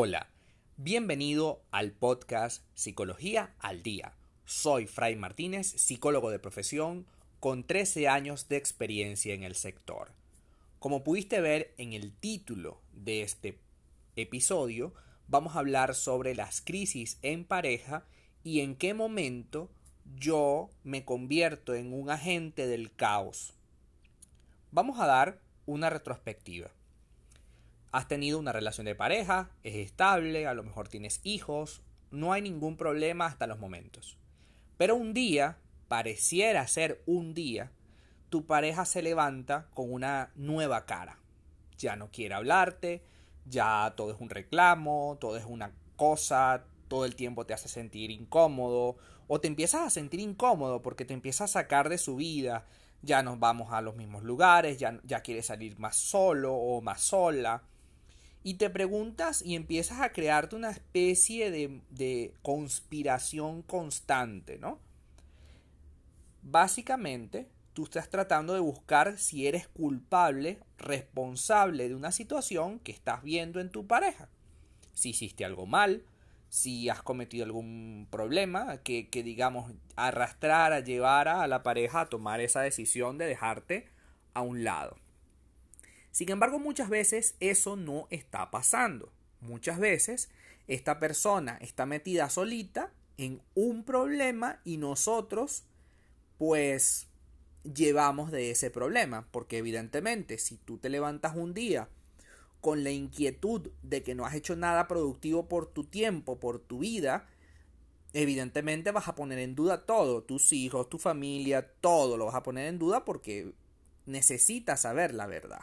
Hola, bienvenido al podcast Psicología al Día. Soy Fray Martínez, psicólogo de profesión con 13 años de experiencia en el sector. Como pudiste ver en el título de este episodio, vamos a hablar sobre las crisis en pareja y en qué momento yo me convierto en un agente del caos. Vamos a dar una retrospectiva. Has tenido una relación de pareja, es estable, a lo mejor tienes hijos, no hay ningún problema hasta los momentos. Pero un día, pareciera ser un día, tu pareja se levanta con una nueva cara. Ya no quiere hablarte, ya todo es un reclamo, todo es una cosa, todo el tiempo te hace sentir incómodo o te empiezas a sentir incómodo porque te empiezas a sacar de su vida, ya nos vamos a los mismos lugares, ya, ya quieres salir más solo o más sola. Y te preguntas y empiezas a crearte una especie de, de conspiración constante, ¿no? Básicamente, tú estás tratando de buscar si eres culpable, responsable de una situación que estás viendo en tu pareja. Si hiciste algo mal, si has cometido algún problema que, que digamos arrastrar a llevar a la pareja a tomar esa decisión de dejarte a un lado. Sin embargo, muchas veces eso no está pasando. Muchas veces esta persona está metida solita en un problema y nosotros pues llevamos de ese problema. Porque evidentemente, si tú te levantas un día con la inquietud de que no has hecho nada productivo por tu tiempo, por tu vida, evidentemente vas a poner en duda todo, tus hijos, tu familia, todo lo vas a poner en duda porque necesitas saber la verdad.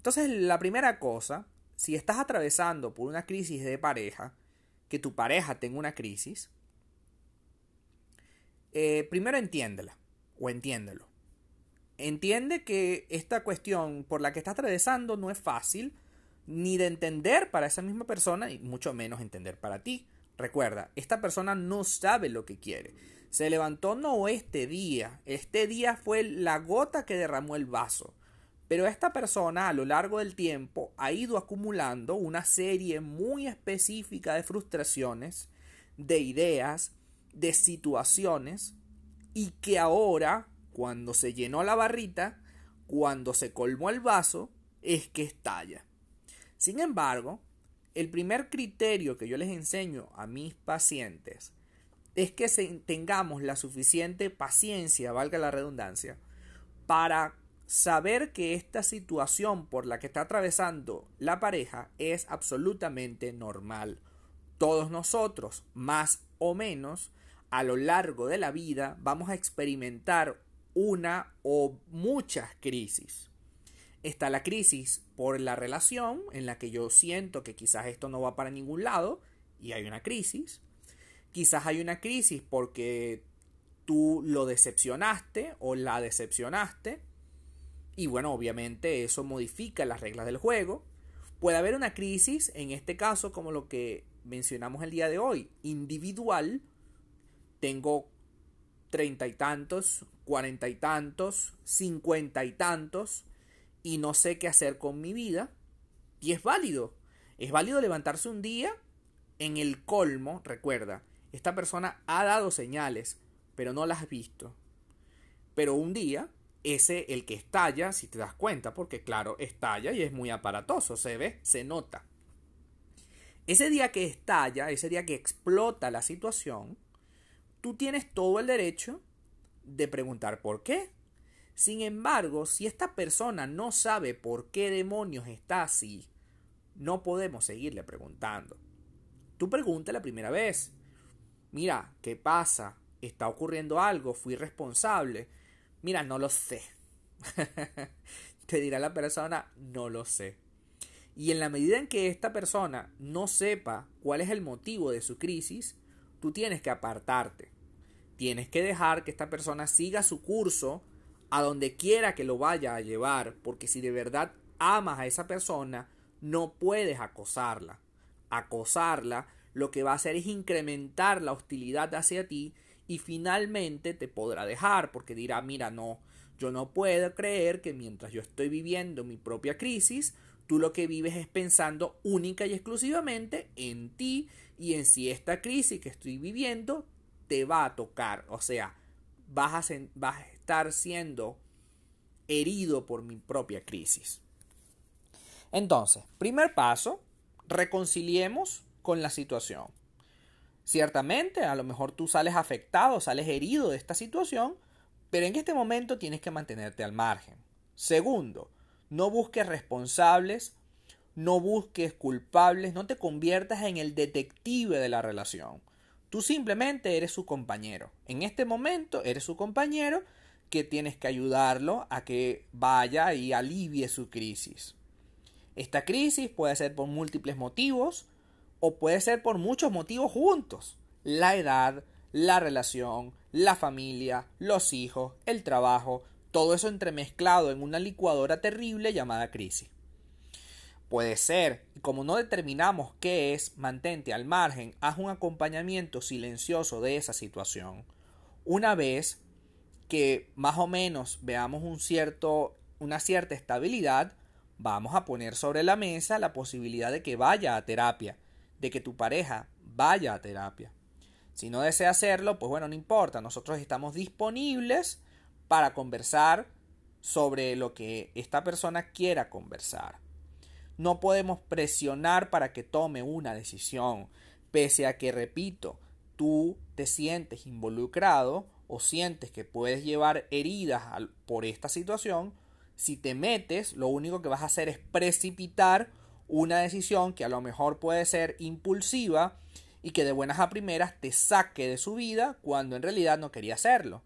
Entonces, la primera cosa, si estás atravesando por una crisis de pareja, que tu pareja tenga una crisis, eh, primero entiéndela o entiéndelo. Entiende que esta cuestión por la que está atravesando no es fácil ni de entender para esa misma persona y mucho menos entender para ti. Recuerda, esta persona no sabe lo que quiere. Se levantó no este día, este día fue la gota que derramó el vaso. Pero esta persona a lo largo del tiempo ha ido acumulando una serie muy específica de frustraciones, de ideas, de situaciones y que ahora, cuando se llenó la barrita, cuando se colmó el vaso, es que estalla. Sin embargo, el primer criterio que yo les enseño a mis pacientes es que tengamos la suficiente paciencia, valga la redundancia, para saber que esta situación por la que está atravesando la pareja es absolutamente normal. Todos nosotros, más o menos, a lo largo de la vida vamos a experimentar una o muchas crisis. Está la crisis por la relación, en la que yo siento que quizás esto no va para ningún lado y hay una crisis. Quizás hay una crisis porque tú lo decepcionaste o la decepcionaste. Y bueno, obviamente eso modifica las reglas del juego. Puede haber una crisis, en este caso como lo que mencionamos el día de hoy, individual, tengo treinta y tantos, cuarenta y tantos, cincuenta y tantos, y no sé qué hacer con mi vida. Y es válido. Es válido levantarse un día en el colmo, recuerda, esta persona ha dado señales, pero no las has visto. Pero un día, ese, el que estalla, si te das cuenta, porque claro, estalla y es muy aparatoso, se ve, se nota. Ese día que estalla, ese día que explota la situación, tú tienes todo el derecho de preguntar por qué. Sin embargo, si esta persona no sabe por qué demonios está así, no podemos seguirle preguntando. Tú pregunta la primera vez. Mira, ¿qué pasa? ¿Está ocurriendo algo? ¿Fui responsable? Mira, no lo sé. Te dirá la persona, no lo sé. Y en la medida en que esta persona no sepa cuál es el motivo de su crisis, tú tienes que apartarte. Tienes que dejar que esta persona siga su curso a donde quiera que lo vaya a llevar, porque si de verdad amas a esa persona, no puedes acosarla. Acosarla lo que va a hacer es incrementar la hostilidad hacia ti y finalmente te podrá dejar porque dirá, mira, no, yo no puedo creer que mientras yo estoy viviendo mi propia crisis, tú lo que vives es pensando única y exclusivamente en ti y en si esta crisis que estoy viviendo te va a tocar. O sea, vas a, vas a estar siendo herido por mi propia crisis. Entonces, primer paso, reconciliemos con la situación. Ciertamente, a lo mejor tú sales afectado, sales herido de esta situación, pero en este momento tienes que mantenerte al margen. Segundo, no busques responsables, no busques culpables, no te conviertas en el detective de la relación. Tú simplemente eres su compañero. En este momento eres su compañero que tienes que ayudarlo a que vaya y alivie su crisis. Esta crisis puede ser por múltiples motivos o puede ser por muchos motivos juntos. La edad, la relación, la familia, los hijos, el trabajo, todo eso entremezclado en una licuadora terrible llamada crisis. Puede ser, como no determinamos qué es, mantente al margen, haz un acompañamiento silencioso de esa situación. Una vez que más o menos veamos una cierta estabilidad, vamos a poner sobre la mesa la posibilidad de que vaya a terapia, de que tu pareja vaya a terapia. Si no desea hacerlo, pues bueno, no importa, nosotros estamos disponibles para conversar sobre lo que esta persona quiera conversar. No podemos presionar para que tome una decisión, pese a que, repito, tú te sientes involucrado o sientes que puedes llevar heridas por esta situación, si te metes, lo único que vas a hacer es precipitar una decisión que a lo mejor puede ser impulsiva y que de buenas a primeras te saque de su vida cuando en realidad no quería hacerlo.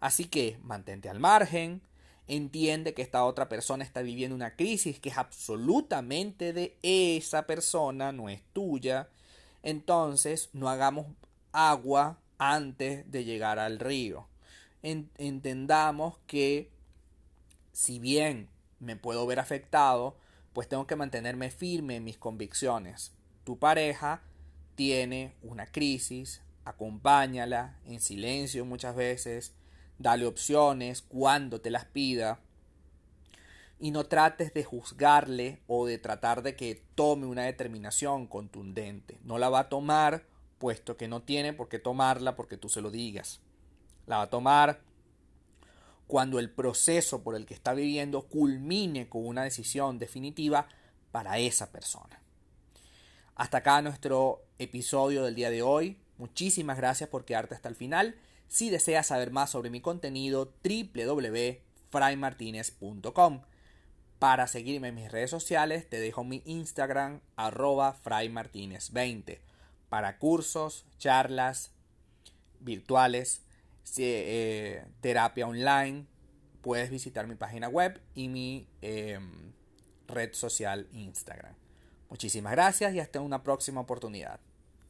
Así que mantente al margen, entiende que esta otra persona está viviendo una crisis que es absolutamente de esa persona, no es tuya. Entonces no hagamos agua antes de llegar al río. entendamos que si bien me puedo ver afectado, pues tengo que mantenerme firme en mis convicciones. Tu pareja tiene una crisis, acompáñala en silencio muchas veces, dale opciones cuando te las pida y no trates de juzgarle o de tratar de que tome una determinación contundente. No la va a tomar puesto que no tiene por qué tomarla porque tú se lo digas. La va a tomar cuando el proceso por el que está viviendo culmine con una decisión definitiva para esa persona. Hasta acá nuestro episodio del día de hoy. Muchísimas gracias por quedarte hasta el final. Si deseas saber más sobre mi contenido, www.fraymartinez.com. Para seguirme en mis redes sociales, te dejo mi Instagram, arroba fraymartinez20 para cursos, charlas virtuales, eh, terapia online, puedes visitar mi página web y mi em, red social Instagram. Muchísimas gracias y hasta una próxima oportunidad.